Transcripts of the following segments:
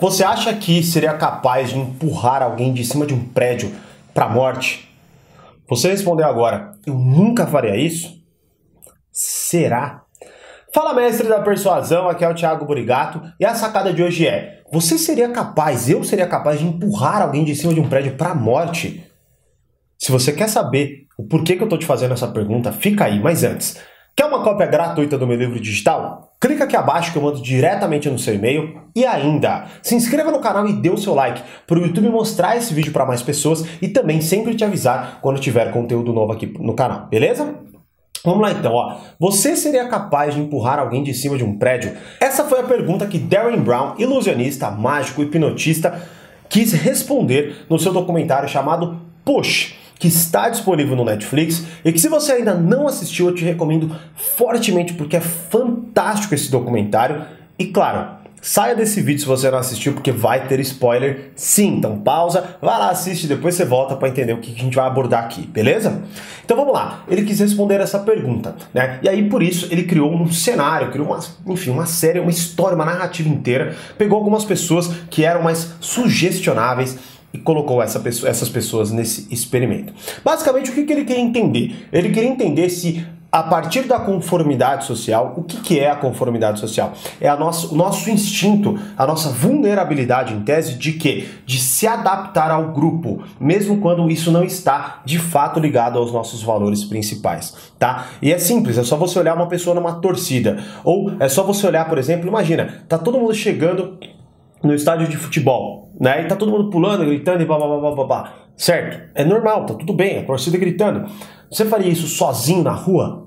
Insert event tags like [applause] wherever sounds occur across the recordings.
Você acha que seria capaz de empurrar alguém de cima de um prédio para a morte? Você respondeu agora, eu nunca faria isso? Será? Fala mestre da persuasão, aqui é o Thiago Burigato e a sacada de hoje é: você seria capaz, eu seria capaz de empurrar alguém de cima de um prédio para a morte? Se você quer saber o porquê que eu estou te fazendo essa pergunta, fica aí, mas antes, Quer uma cópia gratuita do meu livro digital? Clica aqui abaixo que eu mando diretamente no seu e-mail. E ainda, se inscreva no canal e dê o seu like para o YouTube mostrar esse vídeo para mais pessoas e também sempre te avisar quando tiver conteúdo novo aqui no canal, beleza? Vamos lá então, ó. Você seria capaz de empurrar alguém de cima de um prédio? Essa foi a pergunta que Darren Brown, ilusionista, mágico, hipnotista, quis responder no seu documentário chamado Push que está disponível no Netflix e que se você ainda não assistiu, eu te recomendo fortemente porque é fantástico esse documentário. E claro, saia desse vídeo se você não assistiu porque vai ter spoiler. Sim, então pausa, vai lá, assiste, depois você volta para entender o que a gente vai abordar aqui, beleza? Então vamos lá. Ele quis responder essa pergunta, né? E aí por isso ele criou um cenário, criou uma, enfim, uma série, uma história, uma narrativa inteira. Pegou algumas pessoas que eram mais sugestionáveis e colocou essa pessoa, essas pessoas nesse experimento. Basicamente, o que, que ele queria entender? Ele queria entender se a partir da conformidade social, o que, que é a conformidade social? É a nosso, o nosso instinto, a nossa vulnerabilidade em tese de que? De se adaptar ao grupo, mesmo quando isso não está de fato ligado aos nossos valores principais, tá? E é simples, é só você olhar uma pessoa numa torcida, ou é só você olhar, por exemplo, imagina, tá todo mundo chegando no estádio de futebol, né? E tá todo mundo pulando, gritando e blá blá blá blá blá. Certo? É normal, tá tudo bem, a torcida gritando. Você faria isso sozinho na rua?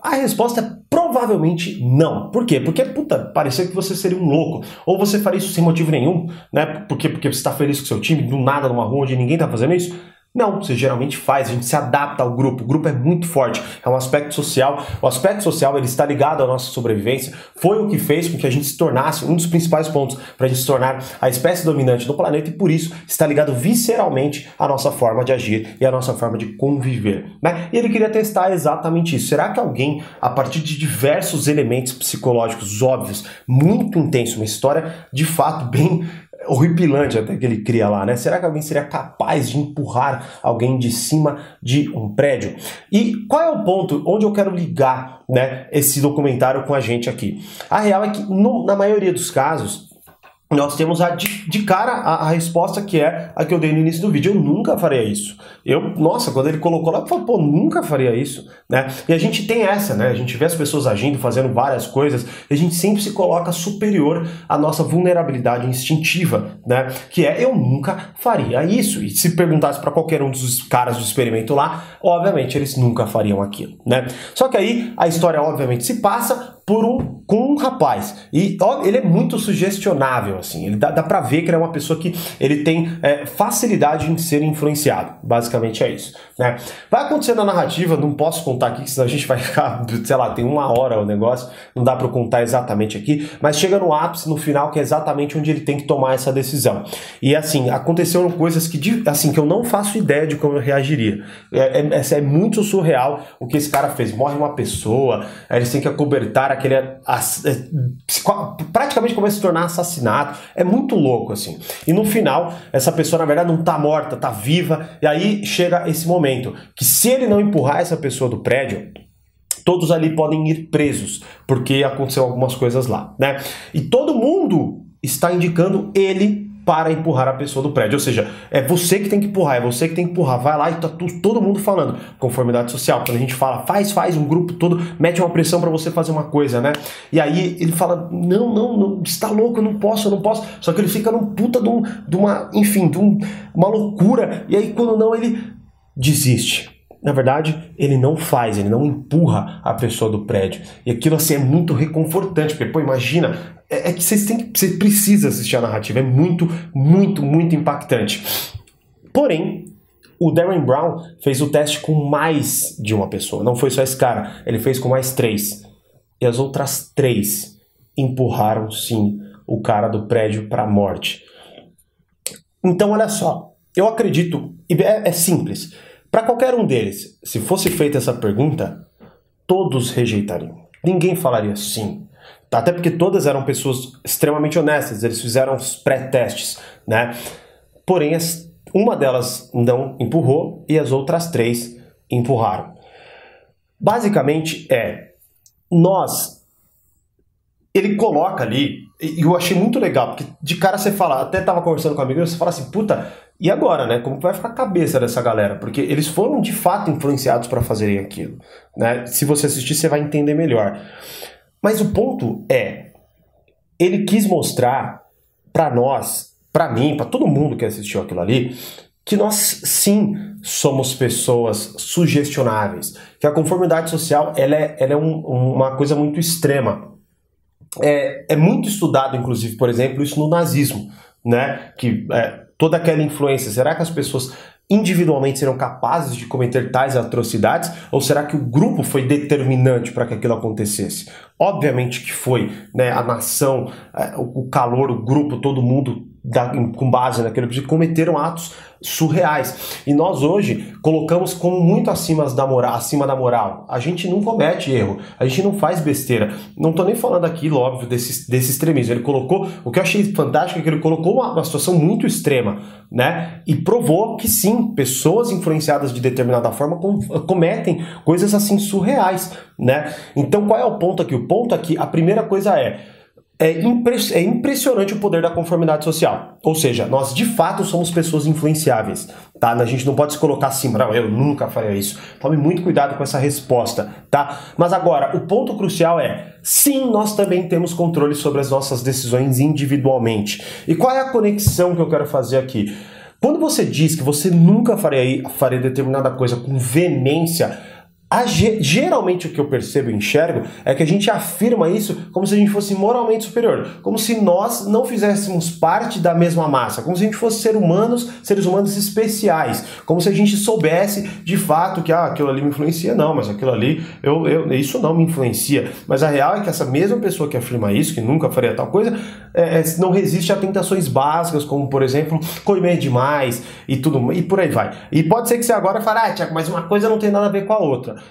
A resposta é provavelmente não. Por quê? Porque, puta, parecia que você seria um louco. Ou você faria isso sem motivo nenhum, né? Porque, porque você está feliz com seu time, do nada numa rua onde ninguém tá fazendo isso. Não, você geralmente faz, a gente se adapta ao grupo. O grupo é muito forte, é um aspecto social. O aspecto social ele está ligado à nossa sobrevivência. Foi o que fez com que a gente se tornasse um dos principais pontos para a gente se tornar a espécie dominante do planeta e por isso está ligado visceralmente à nossa forma de agir e à nossa forma de conviver. Né? E ele queria testar exatamente isso. Será que alguém, a partir de diversos elementos psicológicos óbvios, muito intenso, uma história de fato bem horripilante até que ele cria lá, né? Será que alguém seria capaz de empurrar alguém de cima de um prédio? E qual é o ponto onde eu quero ligar, né, esse documentário com a gente aqui? A real é que no, na maioria dos casos nós temos a, de, de cara a, a, resposta que é a que eu dei no início do vídeo. Eu nunca faria isso. Eu, nossa, quando ele colocou lá, eu falei, pô, nunca faria isso, né? E a gente tem essa, né? A gente vê as pessoas agindo, fazendo várias coisas, e a gente sempre se coloca superior à nossa vulnerabilidade instintiva, né? Que é, eu nunca faria isso. E se perguntasse para qualquer um dos caras do experimento lá, obviamente eles nunca fariam aquilo, né? Só que aí a história, obviamente, se passa por um, com um rapaz. E ó, ele é muito sugestionável, assim. Ele dá, dá pra ver que ele é uma pessoa que ele tem é, facilidade em ser influenciado. Basicamente é isso. Né? Vai acontecer na narrativa, não posso contar aqui, senão a gente vai ficar, [laughs] sei lá, tem uma hora o negócio, não dá para contar exatamente aqui, mas chega no ápice, no final, que é exatamente onde ele tem que tomar essa decisão. E assim, aconteceram coisas que, assim, que eu não faço ideia de como eu reagiria. É, é, é muito surreal o que esse cara fez. Morre uma pessoa, eles têm que acobertar aquele. As, é, praticamente começa a se tornar assassinato. É muito louco, assim. E no final, essa pessoa, na verdade, não tá morta, tá viva. E aí chega esse momento que se ele não empurrar essa pessoa do prédio, todos ali podem ir presos, porque aconteceu algumas coisas lá, né? E todo mundo está indicando ele para empurrar a pessoa do prédio. Ou seja, é você que tem que empurrar, é você que tem que empurrar. Vai lá e tá todo mundo falando. Conformidade social. Quando a gente fala, faz, faz, um grupo todo mete uma pressão para você fazer uma coisa, né? E aí ele fala, não, não, não, está louco, eu não posso, eu não posso. Só que ele fica num puta de, um, de uma, enfim, de um, uma loucura. E aí quando não, ele desiste. Na verdade, ele não faz, ele não empurra a pessoa do prédio. E aquilo assim é muito reconfortante, porque, pô, imagina, é, é que vocês têm que. Você precisa assistir a narrativa, é muito, muito, muito impactante. Porém, o Darren Brown fez o teste com mais de uma pessoa. Não foi só esse cara, ele fez com mais três. E as outras três empurraram, sim, o cara do prédio para a morte. Então, olha só, eu acredito, é, é simples. Para qualquer um deles, se fosse feita essa pergunta, todos rejeitariam. Ninguém falaria sim. Até porque todas eram pessoas extremamente honestas, eles fizeram os pré-testes, né? Porém, uma delas não empurrou e as outras três empurraram. Basicamente é, nós ele coloca ali, e eu achei muito legal, porque de cara você fala, até tava conversando com um amigo, você fala assim, puta, e agora, né? Como vai ficar a cabeça dessa galera? Porque eles foram de fato influenciados para fazerem aquilo, né? Se você assistir, você vai entender melhor. Mas o ponto é, ele quis mostrar para nós, para mim, para todo mundo que assistiu aquilo ali, que nós sim somos pessoas sugestionáveis, que a conformidade social ela é, ela é um, uma coisa muito extrema. É, é muito estudado, inclusive, por exemplo, isso no nazismo, né? Que é, toda aquela influência, será que as pessoas individualmente serão capazes de cometer tais atrocidades ou será que o grupo foi determinante para que aquilo acontecesse? Obviamente que foi, né? A nação, é, o calor, o grupo, todo mundo da, com base naquele episódio, cometeram atos surreais. E nós hoje colocamos como muito acima da moral, acima da moral. A gente não comete erro, a gente não faz besteira. Não estou nem falando aqui, óbvio, desse, desse extremismo. Ele colocou, o que eu achei fantástico é que ele colocou uma, uma situação muito extrema, né? E provou que sim, pessoas influenciadas de determinada forma com, cometem coisas assim surreais, né? Então qual é o ponto aqui? O ponto aqui, a primeira coisa é é, é, impressionante o poder da conformidade social. Ou seja, nós de fato somos pessoas influenciáveis. Tá? A gente não pode se colocar assim, não, eu nunca faria isso. Tome muito cuidado com essa resposta. Tá? Mas agora, o ponto crucial é: sim, nós também temos controle sobre as nossas decisões individualmente. E qual é a conexão que eu quero fazer aqui? Quando você diz que você nunca faria, faria determinada coisa com veemência, a, geralmente o que eu percebo e enxergo é que a gente afirma isso como se a gente fosse moralmente superior, como se nós não fizéssemos parte da mesma massa, como se a gente fosse ser humanos, seres humanos especiais, como se a gente soubesse de fato que ah, aquilo ali me influencia, não, mas aquilo ali, eu, eu, isso não me influencia. Mas a real é que essa mesma pessoa que afirma isso, que nunca faria tal coisa, é, é não resiste a tentações básicas, como por exemplo, comer demais e tudo, e por aí vai. E pode ser que você agora fale, ah, Tiago, mas uma coisa não tem nada a ver com a outra.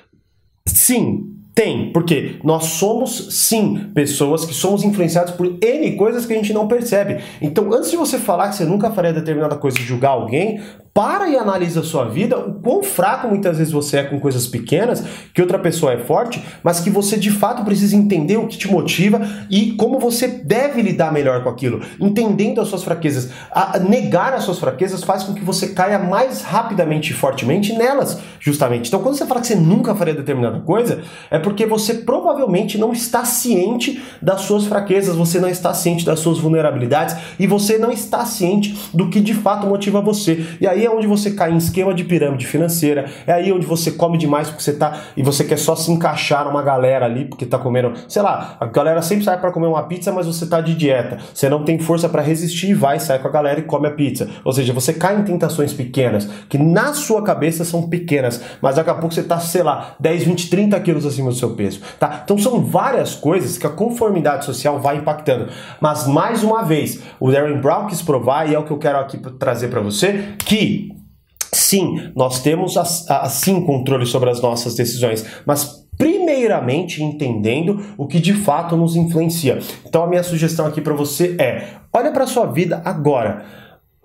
Sim, tem, porque nós somos sim pessoas que somos influenciados por N coisas que a gente não percebe. Então, antes de você falar que você nunca faria determinada coisa e julgar alguém, para e analisa a sua vida, o quão fraco muitas vezes você é com coisas pequenas, que outra pessoa é forte, mas que você de fato precisa entender o que te motiva e como você deve lidar melhor com aquilo, entendendo as suas fraquezas. A negar as suas fraquezas faz com que você caia mais rapidamente e fortemente nelas, justamente. Então, quando você fala que você nunca faria determinada coisa, é porque você provavelmente não está ciente das suas fraquezas, você não está ciente das suas vulnerabilidades e você não está ciente do que de fato motiva você. E aí é onde você cai em esquema de pirâmide financeira, é aí onde você come demais porque você tá e você quer só se encaixar numa galera ali porque tá comendo, sei lá, a galera sempre sai para comer uma pizza, mas você tá de dieta. Você não tem força para resistir e vai, sai com a galera e come a pizza. Ou seja, você cai em tentações pequenas, que na sua cabeça são pequenas, mas daqui a pouco você tá, sei lá, 10, 20, 30 quilos acima do seu peso, tá? Então são várias coisas que a conformidade social vai impactando. Mas mais uma vez, o Darren Brown quis provar, e é o que eu quero aqui trazer para você, que Sim, nós temos assim controle sobre as nossas decisões, mas primeiramente entendendo o que de fato nos influencia. Então a minha sugestão aqui para você é: olha para sua vida agora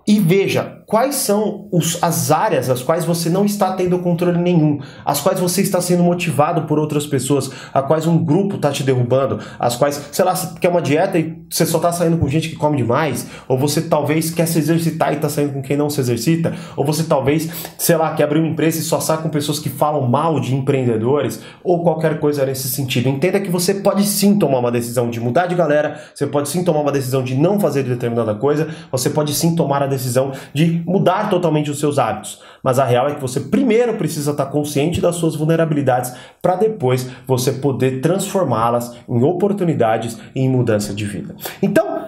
e veja quais são os, as áreas as quais você não está tendo controle nenhum, as quais você está sendo motivado por outras pessoas, a quais um grupo está te derrubando, as quais, sei lá, você quer uma dieta e você só está saindo com gente que come demais, ou você talvez quer se exercitar e está saindo com quem não se exercita, ou você talvez, sei lá, quer abrir uma empresa e só sai com pessoas que falam mal de empreendedores, ou qualquer coisa nesse sentido. Entenda que você pode sim tomar uma decisão de mudar de galera, você pode sim tomar uma decisão de não fazer determinada coisa, você pode sim tomar a decisão de mudar totalmente os seus hábitos. Mas a real é que você primeiro precisa estar consciente das suas vulnerabilidades para depois você poder transformá-las em oportunidades e em mudança de vida. Então,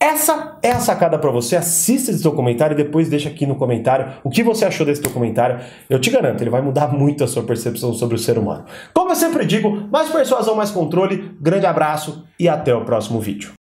essa é a sacada para você. Assista esse documentário e depois deixa aqui no comentário o que você achou desse documentário. Eu te garanto, ele vai mudar [laughs] muito a sua percepção sobre o ser humano. Como eu sempre digo, mais persuasão, mais controle. Grande abraço e até o próximo vídeo.